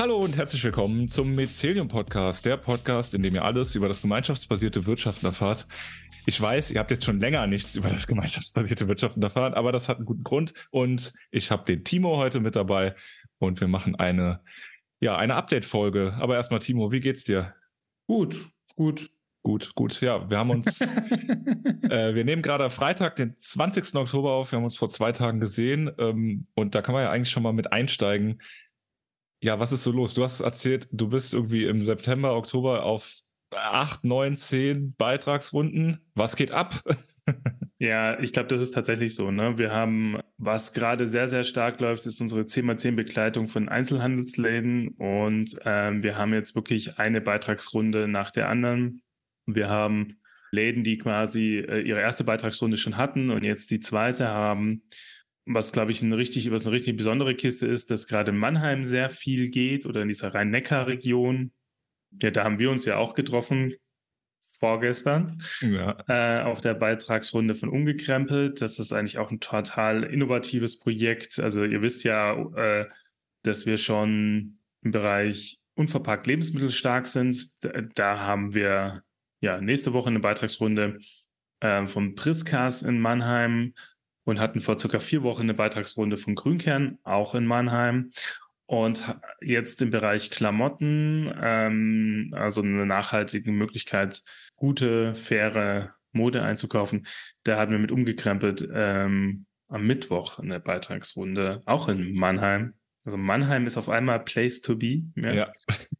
Hallo und herzlich willkommen zum Mycelium Podcast, der Podcast, in dem ihr alles über das gemeinschaftsbasierte Wirtschaften erfahrt. Ich weiß, ihr habt jetzt schon länger nichts über das gemeinschaftsbasierte Wirtschaften erfahren, aber das hat einen guten Grund und ich habe den Timo heute mit dabei und wir machen eine, ja, eine Update-Folge. Aber erstmal, Timo, wie geht's dir? Gut, gut. Gut, gut. Ja, wir haben uns, äh, wir nehmen gerade Freitag, den 20. Oktober auf. Wir haben uns vor zwei Tagen gesehen ähm, und da kann man ja eigentlich schon mal mit einsteigen. Ja, was ist so los? Du hast erzählt, du bist irgendwie im September, Oktober auf acht, neun, zehn Beitragsrunden. Was geht ab? ja, ich glaube, das ist tatsächlich so. Ne? Wir haben, was gerade sehr, sehr stark läuft, ist unsere 10x10 Begleitung von Einzelhandelsläden. Und ähm, wir haben jetzt wirklich eine Beitragsrunde nach der anderen. Wir haben Läden, die quasi äh, ihre erste Beitragsrunde schon hatten und jetzt die zweite haben. Was, glaube ich, ein richtig, was eine richtig besondere Kiste ist, dass gerade in Mannheim sehr viel geht oder in dieser Rhein-Neckar-Region. Ja, da haben wir uns ja auch getroffen, vorgestern, ja. äh, auf der Beitragsrunde von Ungekrempelt. Das ist eigentlich auch ein total innovatives Projekt. Also ihr wisst ja, äh, dass wir schon im Bereich unverpackt Lebensmittel stark sind. Da, da haben wir ja, nächste Woche eine Beitragsrunde äh, vom Priscas in Mannheim und hatten vor circa vier Wochen eine Beitragsrunde von Grünkern, auch in Mannheim. Und jetzt im Bereich Klamotten, ähm, also eine nachhaltige Möglichkeit, gute, faire Mode einzukaufen, da hatten wir mit umgekrempelt ähm, am Mittwoch eine Beitragsrunde, auch in Mannheim. Also Mannheim ist auf einmal Place to be. Ja. ja.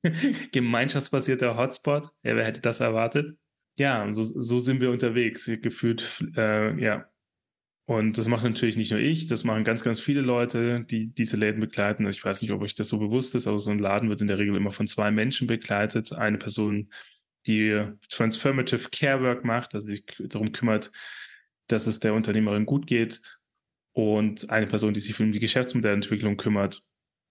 Gemeinschaftsbasierter Hotspot. Ja, wer hätte das erwartet? Ja, so, so sind wir unterwegs, gefühlt, äh, ja. Und das macht natürlich nicht nur ich, das machen ganz, ganz viele Leute, die diese Läden begleiten. Ich weiß nicht, ob euch das so bewusst ist, aber so ein Laden wird in der Regel immer von zwei Menschen begleitet. Eine Person, die Transformative Care Work macht, also sich darum kümmert, dass es der Unternehmerin gut geht. Und eine Person, die sich um die Geschäftsmodellentwicklung kümmert.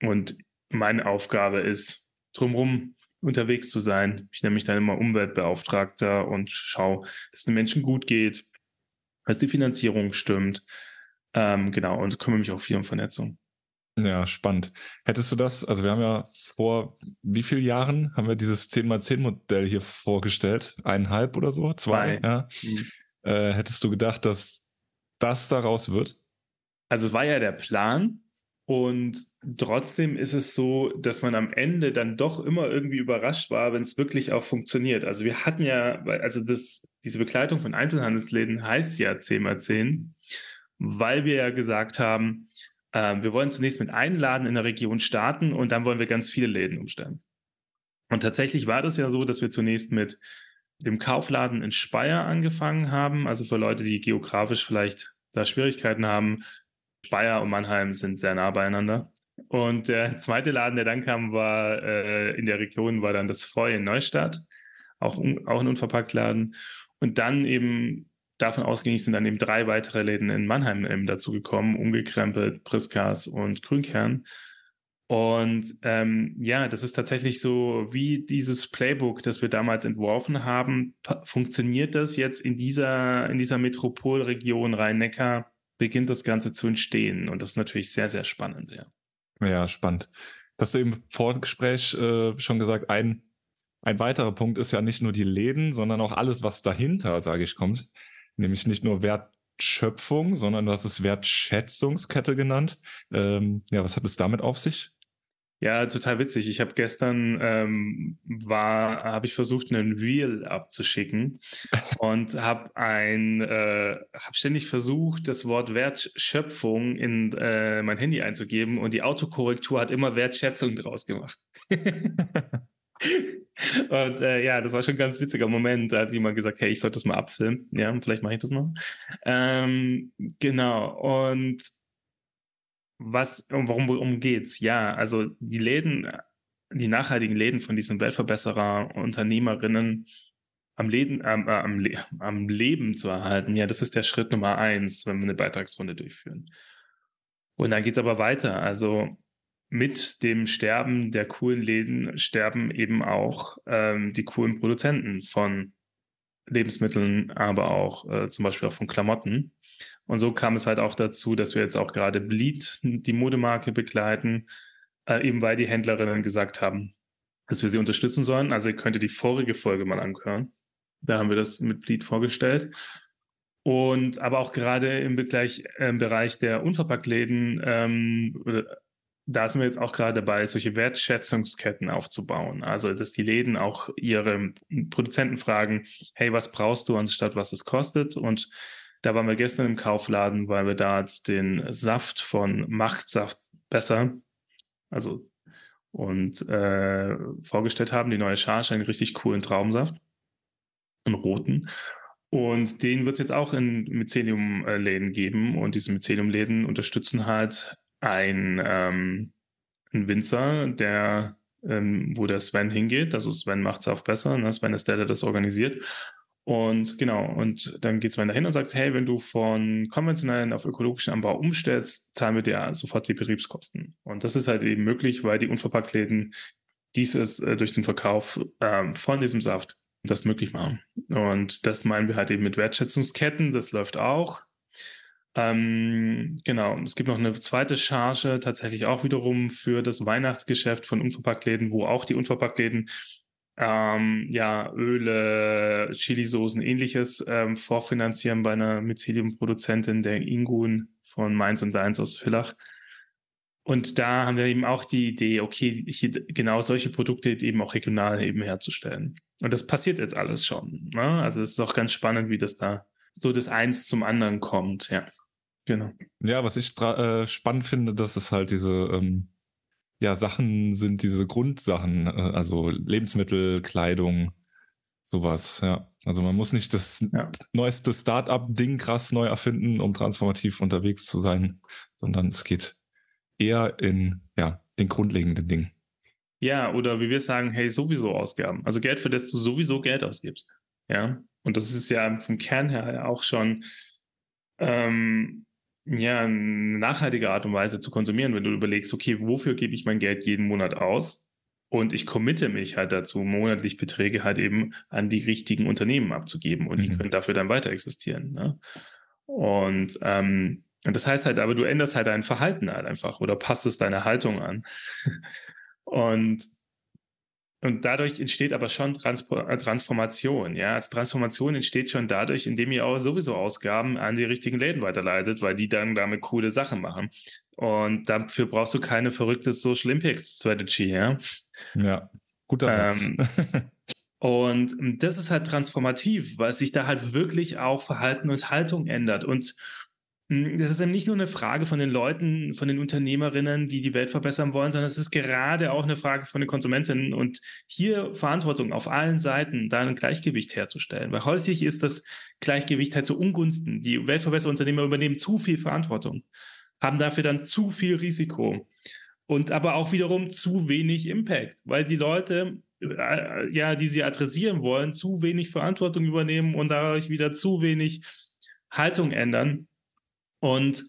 Und meine Aufgabe ist, drumherum unterwegs zu sein. Ich nenne mich dann immer Umweltbeauftragter und schaue, dass es den Menschen gut geht, dass die Finanzierung stimmt. Ähm, genau, und kümmere mich auch viel um Vernetzung. Ja, spannend. Hättest du das, also wir haben ja vor wie vielen Jahren haben wir dieses 10x10-Modell hier vorgestellt? Eineinhalb oder so? Zwei? Ja. Mhm. Äh, hättest du gedacht, dass das daraus wird? Also es war ja der Plan, und trotzdem ist es so, dass man am Ende dann doch immer irgendwie überrascht war, wenn es wirklich auch funktioniert. Also wir hatten ja, also das, diese Begleitung von Einzelhandelsläden heißt ja 10x10, weil wir ja gesagt haben, äh, wir wollen zunächst mit einem Laden in der Region starten und dann wollen wir ganz viele Läden umstellen. Und tatsächlich war das ja so, dass wir zunächst mit dem Kaufladen in Speyer angefangen haben. Also für Leute, die geografisch vielleicht da Schwierigkeiten haben, Speyer und Mannheim sind sehr nah beieinander. Und der zweite Laden, der dann kam, war äh, in der Region, war dann das Feu in Neustadt, auch, auch ein Unverpacktladen. Und dann eben davon ausgehend sind dann eben drei weitere Läden in Mannheim eben dazugekommen, umgekrempelt, Priskas und Grünkern. Und ähm, ja, das ist tatsächlich so wie dieses Playbook, das wir damals entworfen haben. Funktioniert das jetzt in dieser, in dieser Metropolregion Rhein-Neckar? Beginnt das Ganze zu entstehen. Und das ist natürlich sehr, sehr spannend, ja. Ja, spannend. Hast du im Vorgespräch äh, schon gesagt, ein, ein weiterer Punkt ist ja nicht nur die Läden, sondern auch alles, was dahinter, sage ich, kommt. Nämlich nicht nur Wertschöpfung, sondern du hast es Wertschätzungskette genannt. Ähm, ja, was hat es damit auf sich? Ja, total witzig. Ich habe gestern ähm, war, habe ich versucht, einen Reel abzuschicken und habe ein, äh, habe ständig versucht, das Wort Wertschöpfung in äh, mein Handy einzugeben und die Autokorrektur hat immer Wertschätzung draus gemacht. und äh, ja, das war schon ein ganz witziger Moment. Da hat jemand gesagt, hey, ich sollte das mal abfilmen. Ja, vielleicht mache ich das noch. Ähm, genau. Und was, warum worum geht's? Ja, also die Läden, die nachhaltigen Läden von diesen Weltverbesserer, Unternehmerinnen am Leben, äh, am, am Leben zu erhalten, ja, das ist der Schritt Nummer eins, wenn wir eine Beitragsrunde durchführen. Und dann geht's aber weiter. Also mit dem Sterben der coolen Läden sterben eben auch ähm, die coolen Produzenten von Lebensmitteln, aber auch äh, zum Beispiel auch von Klamotten. Und so kam es halt auch dazu, dass wir jetzt auch gerade Bleed, die Modemarke, begleiten. äh, eben weil die Händlerinnen gesagt haben, dass wir sie unterstützen sollen. Also ihr könnt die vorige Folge mal anhören. Da haben wir das mit Bleed vorgestellt. Und aber auch gerade im, Begleich, äh, Bereich der Unverpacktläden, ähm, da sind wir jetzt auch gerade dabei, solche Wertschätzungsketten aufzubauen. Also, dass die Läden auch ihre Produzenten fragen, hey, was brauchst du anstatt was es kostet? Und da waren wir gestern im Kaufladen, weil wir da den Saft von Machtsaft besser, also und äh, vorgestellt haben, die neue Charge, einen richtig coolen Traubensaft, einen roten. Und den wird es jetzt auch in Mycelium-Läden geben. Und diese Mycelium-Läden unterstützen halt ein, ähm, ein Winzer, der, ähm, wo der Sven hingeht. Also Sven macht es auch besser. Ne? Sven ist der, der das organisiert. Und genau, und dann geht Sven dahin und sagt, hey, wenn du von konventionellen auf ökologischen Anbau umstellst, zahlen wir dir sofort die Betriebskosten. Und das ist halt eben möglich, weil die Unverpacktläden dieses äh, durch den Verkauf ähm, von diesem Saft das möglich machen. Und das meinen wir halt eben mit Wertschätzungsketten, das läuft auch. Ähm, genau, es gibt noch eine zweite Charge, tatsächlich auch wiederum für das Weihnachtsgeschäft von Unverpacktläden, wo auch die Unverpacktläden ähm, ja, Öle, Chilisoßen, ähnliches ähm, vorfinanzieren bei einer Mycelium-Produzentin, der Ingun von Mainz und Deins aus Villach. Und da haben wir eben auch die Idee, okay, hier, genau solche Produkte eben auch regional eben herzustellen. Und das passiert jetzt alles schon. Ne? Also es ist auch ganz spannend, wie das da so das Eins zum anderen kommt. Ja, genau. Ja, was ich äh, spannend finde, dass es halt diese ähm, ja, Sachen sind, diese Grundsachen, äh, also Lebensmittel, Kleidung, sowas. Ja, also man muss nicht das ja. neueste Start-up-Ding krass neu erfinden, um transformativ unterwegs zu sein, sondern es geht eher in ja, den grundlegenden Dingen. Ja, oder wie wir sagen, hey, sowieso Ausgaben. Also Geld, für das du sowieso Geld ausgibst. Ja. Und das ist ja vom Kern her auch schon ähm, ja, eine nachhaltige Art und Weise zu konsumieren, wenn du überlegst, okay, wofür gebe ich mein Geld jeden Monat aus? Und ich committe mich halt dazu, monatlich Beträge halt eben an die richtigen Unternehmen abzugeben und mhm. die können dafür dann weiter existieren. Ne? Und, ähm, und das heißt halt, aber du änderst halt dein Verhalten halt einfach oder passt es deine Haltung an. Und, und dadurch entsteht aber schon Transpor äh, Transformation. Ja, also Transformation entsteht schon dadurch, indem ihr auch sowieso Ausgaben an die richtigen Läden weiterleitet, weil die dann damit coole Sachen machen. Und dafür brauchst du keine verrückte Social Impact Strategy. Ja, ja guter ähm, Und das ist halt transformativ, weil sich da halt wirklich auch Verhalten und Haltung ändert. Und das ist eben nicht nur eine Frage von den Leuten, von den Unternehmerinnen, die die Welt verbessern wollen, sondern es ist gerade auch eine Frage von den Konsumentinnen und hier Verantwortung auf allen Seiten, da ein Gleichgewicht herzustellen. Weil häufig ist das Gleichgewicht halt zu Ungunsten. Die Weltverbesserunternehmer übernehmen zu viel Verantwortung, haben dafür dann zu viel Risiko und aber auch wiederum zu wenig Impact, weil die Leute äh, ja, die sie adressieren wollen, zu wenig Verantwortung übernehmen und dadurch wieder zu wenig Haltung ändern und,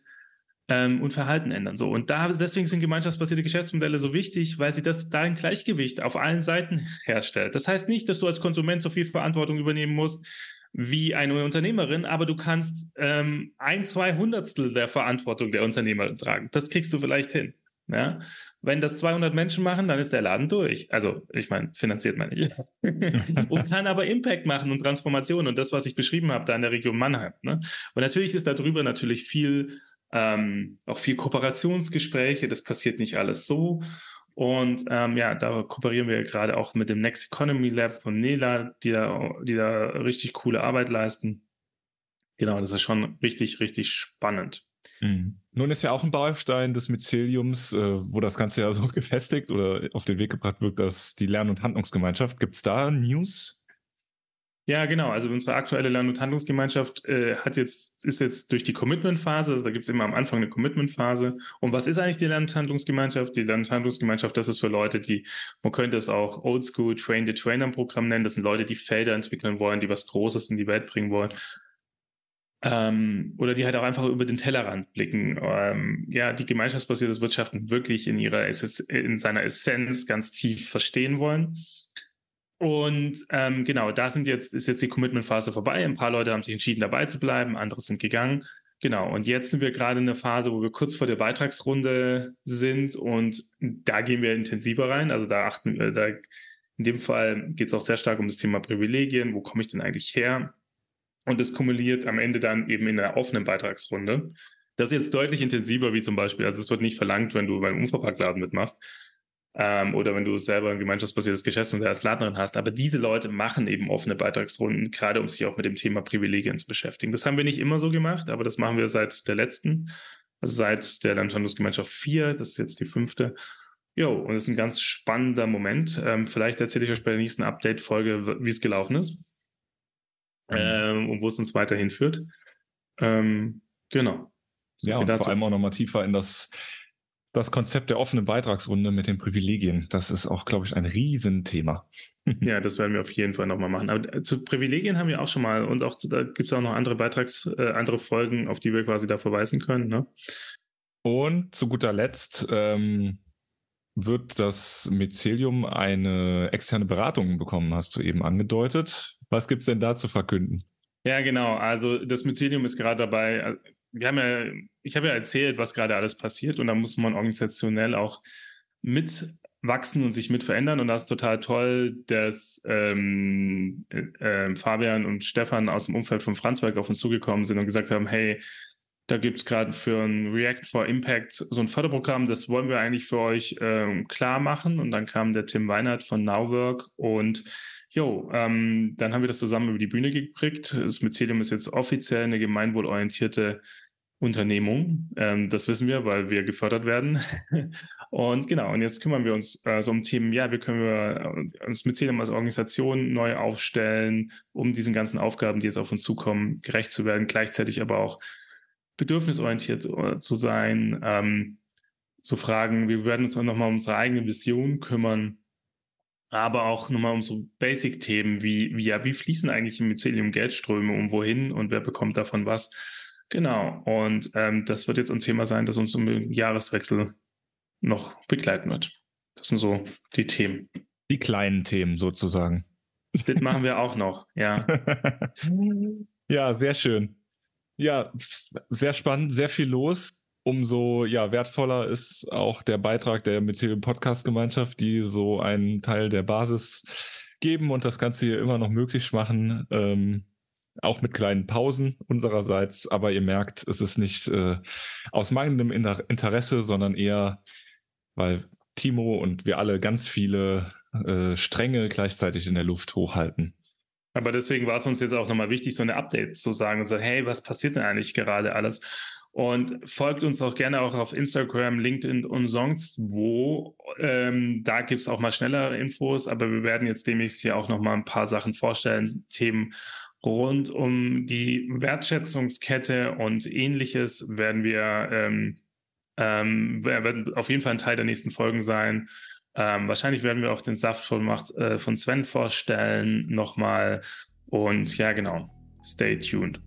ähm, und Verhalten ändern. So. Und da, deswegen sind gemeinschaftsbasierte Geschäftsmodelle so wichtig, weil sie das da ein Gleichgewicht auf allen Seiten herstellt. Das heißt nicht, dass du als Konsument so viel Verantwortung übernehmen musst wie eine Unternehmerin, aber du kannst ähm, ein, zwei Hundertstel der Verantwortung der Unternehmerin tragen. Das kriegst du vielleicht hin. Ja? Wenn das 200 Menschen machen, dann ist der Laden durch. Also, ich meine, finanziert man nicht. und kann aber Impact machen und Transformation und das, was ich beschrieben habe, da in der Region Mannheim. Ne? Und natürlich ist darüber natürlich viel, ähm, auch viel Kooperationsgespräche. Das passiert nicht alles so. Und ähm, ja, da kooperieren wir gerade auch mit dem Next Economy Lab von Nela, die da, die da richtig coole Arbeit leisten. Genau, das ist schon richtig, richtig spannend. Mhm. Nun ist ja auch ein Baustein des Myceliums, äh, wo das Ganze ja so gefestigt oder auf den Weg gebracht wird, dass die Lern- und Handlungsgemeinschaft. Gibt es da News? Ja, genau. Also unsere aktuelle Lern- und Handlungsgemeinschaft äh, hat jetzt, ist jetzt durch die Commitment-Phase, also da gibt es immer am Anfang eine Commitment-Phase. Und was ist eigentlich die Lern- und Handlungsgemeinschaft? Die Lern- und Handlungsgemeinschaft, das ist für Leute, die, man könnte es auch Oldschool Train-the-Trainer-Programm nennen. Das sind Leute, die Felder entwickeln wollen, die was Großes in die Welt bringen wollen. Ähm, oder die halt auch einfach über den Tellerrand blicken. Ähm, ja, die gemeinschaftsbasierte Wirtschaften wirklich in ihrer in seiner Essenz ganz tief verstehen wollen. Und ähm, genau, da sind jetzt, ist jetzt die Commitment-Phase vorbei. Ein paar Leute haben sich entschieden, dabei zu bleiben, andere sind gegangen. Genau, und jetzt sind wir gerade in der Phase, wo wir kurz vor der Beitragsrunde sind und da gehen wir intensiver rein. Also da achten wir, da in dem Fall geht es auch sehr stark um das Thema Privilegien. Wo komme ich denn eigentlich her? Und das kumuliert am Ende dann eben in der offenen Beitragsrunde. Das ist jetzt deutlich intensiver, wie zum Beispiel, also es wird nicht verlangt, wenn du beim Unverpacktladen mitmachst, ähm, oder wenn du selber ein gemeinschaftsbasiertes Geschäftsmodell als Ladnerin hast. Aber diese Leute machen eben offene Beitragsrunden, gerade um sich auch mit dem Thema Privilegien zu beschäftigen. Das haben wir nicht immer so gemacht, aber das machen wir seit der letzten, also seit der Landhandlungsgemeinschaft 4, das ist jetzt die fünfte. Jo, und das ist ein ganz spannender Moment. Ähm, vielleicht erzähle ich euch bei der nächsten Update-Folge, wie es gelaufen ist. Ähm, und wo es uns weiterhin führt. Ähm, genau. So ja, und dazu. vor allem auch nochmal tiefer in das das Konzept der offenen Beitragsrunde mit den Privilegien. Das ist auch, glaube ich, ein Riesenthema. ja, das werden wir auf jeden Fall nochmal machen. Aber äh, zu Privilegien haben wir auch schon mal und auch zu, da gibt es auch noch andere Beitrags, äh, andere Folgen, auf die wir quasi da verweisen können. Ne? Und zu guter Letzt ähm, wird das Mycelium eine externe Beratung bekommen, hast du eben angedeutet. Was gibt es denn da zu verkünden? Ja, genau. Also das Mycelium ist gerade dabei, äh, wir haben ja, ich habe ja erzählt, was gerade alles passiert und da muss man organisationell auch mitwachsen und sich mit verändern und das ist total toll, dass ähm, äh, Fabian und Stefan aus dem Umfeld von Franzberg auf uns zugekommen sind und gesagt haben, hey, da gibt es gerade für ein React for Impact so ein Förderprogramm, das wollen wir eigentlich für euch ähm, klar machen. Und dann kam der Tim Weinert von Nowwork und Jo, ähm, dann haben wir das zusammen über die Bühne gekriegt. Das Mycelium ist jetzt offiziell eine gemeinwohlorientierte Unternehmung. Ähm, das wissen wir, weil wir gefördert werden. und genau, und jetzt kümmern wir uns äh, so um Themen, ja, wie können wir äh, uns Mycelium als Organisation neu aufstellen, um diesen ganzen Aufgaben, die jetzt auf uns zukommen, gerecht zu werden, gleichzeitig aber auch bedürfnisorientiert äh, zu sein. Ähm, so Fragen, wir werden uns auch nochmal um unsere eigene Vision kümmern aber auch nochmal um so Basic-Themen wie, wie, ja, wie fließen eigentlich im Mycelium Geldströme und wohin und wer bekommt davon was? Genau. Und ähm, das wird jetzt ein Thema sein, das uns im Jahreswechsel noch begleiten wird. Das sind so die Themen. Die kleinen Themen sozusagen. Das machen wir auch noch, ja. ja, sehr schön. Ja, sehr spannend, sehr viel los umso ja, wertvoller ist auch der Beitrag der Mycelium Podcast Gemeinschaft, die so einen Teil der Basis geben und das Ganze hier immer noch möglich machen. Ähm, auch mit kleinen Pausen unsererseits, aber ihr merkt, es ist nicht äh, aus mangelndem Interesse, sondern eher, weil Timo und wir alle ganz viele äh, Stränge gleichzeitig in der Luft hochhalten. Aber deswegen war es uns jetzt auch nochmal wichtig, so eine Update zu sagen und sagen, hey, was passiert denn eigentlich gerade alles? Und folgt uns auch gerne auch auf Instagram, LinkedIn und sonst wo. Ähm, da gibt es auch mal schnellere Infos, aber wir werden jetzt demnächst hier auch noch mal ein paar Sachen vorstellen, Themen rund um die Wertschätzungskette und ähnliches werden wir, ähm, ähm, werden auf jeden Fall ein Teil der nächsten Folgen sein. Ähm, wahrscheinlich werden wir auch den Saft von, Macht, äh, von Sven vorstellen nochmal. Und ja, genau. Stay tuned.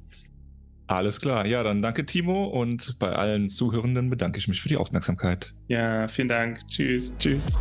Alles klar. Ja, dann danke, Timo. Und bei allen Zuhörenden bedanke ich mich für die Aufmerksamkeit. Ja, vielen Dank. Tschüss. Tschüss.